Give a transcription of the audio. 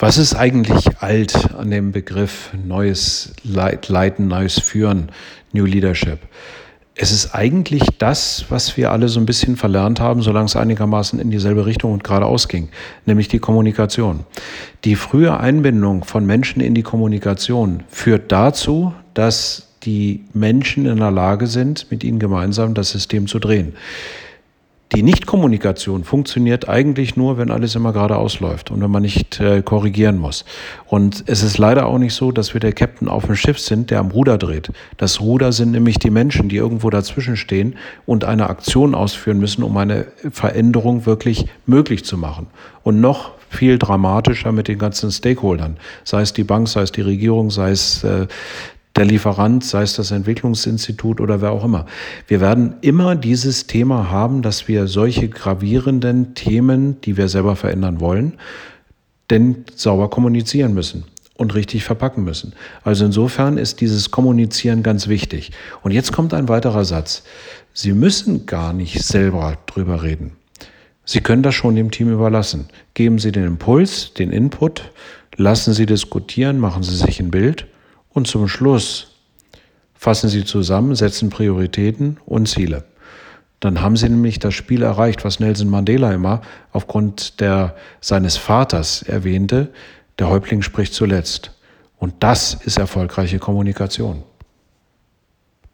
Was ist eigentlich alt an dem Begriff neues Leiten, neues Führen, New Leadership? Es ist eigentlich das, was wir alle so ein bisschen verlernt haben, solange es einigermaßen in dieselbe Richtung und geradeaus ging, nämlich die Kommunikation. Die frühe Einbindung von Menschen in die Kommunikation führt dazu, dass die Menschen in der Lage sind, mit ihnen gemeinsam das System zu drehen. Die Nichtkommunikation funktioniert eigentlich nur, wenn alles immer geradeaus läuft und wenn man nicht äh, korrigieren muss. Und es ist leider auch nicht so, dass wir der Captain auf dem Schiff sind, der am Ruder dreht. Das Ruder sind nämlich die Menschen, die irgendwo dazwischen stehen und eine Aktion ausführen müssen, um eine Veränderung wirklich möglich zu machen. Und noch viel dramatischer mit den ganzen Stakeholdern, sei es die Bank, sei es die Regierung, sei es äh, der Lieferant, sei es das Entwicklungsinstitut oder wer auch immer. Wir werden immer dieses Thema haben, dass wir solche gravierenden Themen, die wir selber verändern wollen, denn sauber kommunizieren müssen und richtig verpacken müssen. Also insofern ist dieses Kommunizieren ganz wichtig. Und jetzt kommt ein weiterer Satz. Sie müssen gar nicht selber drüber reden. Sie können das schon dem Team überlassen. Geben Sie den Impuls, den Input, lassen Sie diskutieren, machen Sie sich ein Bild und zum Schluss fassen Sie zusammen, setzen Prioritäten und Ziele. Dann haben Sie nämlich das Spiel erreicht, was Nelson Mandela immer aufgrund der, seines Vaters erwähnte, der Häuptling spricht zuletzt. Und das ist erfolgreiche Kommunikation.